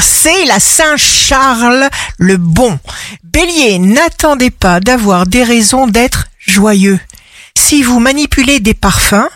c'est la Saint-Charles le Bon. Bélier, n'attendez pas d'avoir des raisons d'être joyeux. Si vous manipulez des parfums,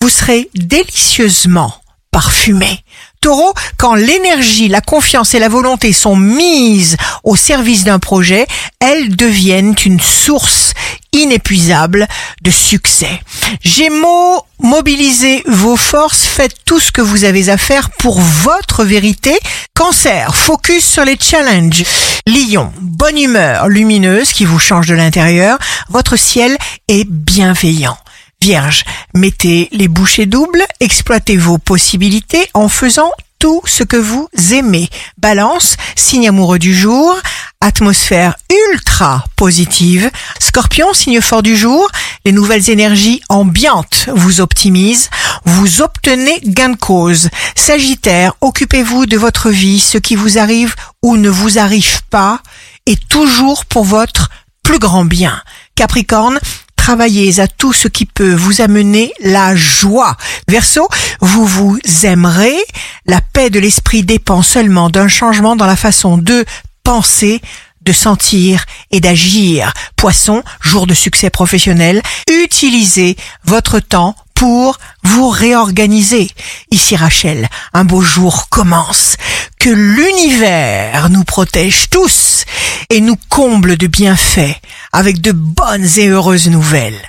vous serez délicieusement parfumé. Taureau, quand l'énergie, la confiance et la volonté sont mises au service d'un projet, elles deviennent une source inépuisable de succès. Gémeaux, mobilisez vos forces, faites tout ce que vous avez à faire pour votre vérité. Cancer, focus sur les challenges. Lion, bonne humeur lumineuse qui vous change de l'intérieur. Votre ciel est bienveillant. Vierge, mettez les bouchées doubles, exploitez vos possibilités en faisant tout ce que vous aimez. Balance, signe amoureux du jour, atmosphère ultra positive. Scorpion, signe fort du jour, les nouvelles énergies ambiantes vous optimisent, vous obtenez gain de cause. Sagittaire, occupez-vous de votre vie, ce qui vous arrive ou ne vous arrive pas est toujours pour votre plus grand bien. Capricorne, travaillez à tout ce qui peut vous amener la joie. Verseau, vous vous aimerez. La paix de l'esprit dépend seulement d'un changement dans la façon de penser, de sentir et d'agir. Poisson, jour de succès professionnel, utilisez votre temps pour vous réorganiser. Ici Rachel, un beau jour commence. Que l'univers nous protège tous et nous comble de bienfaits avec de bonnes et heureuses nouvelles.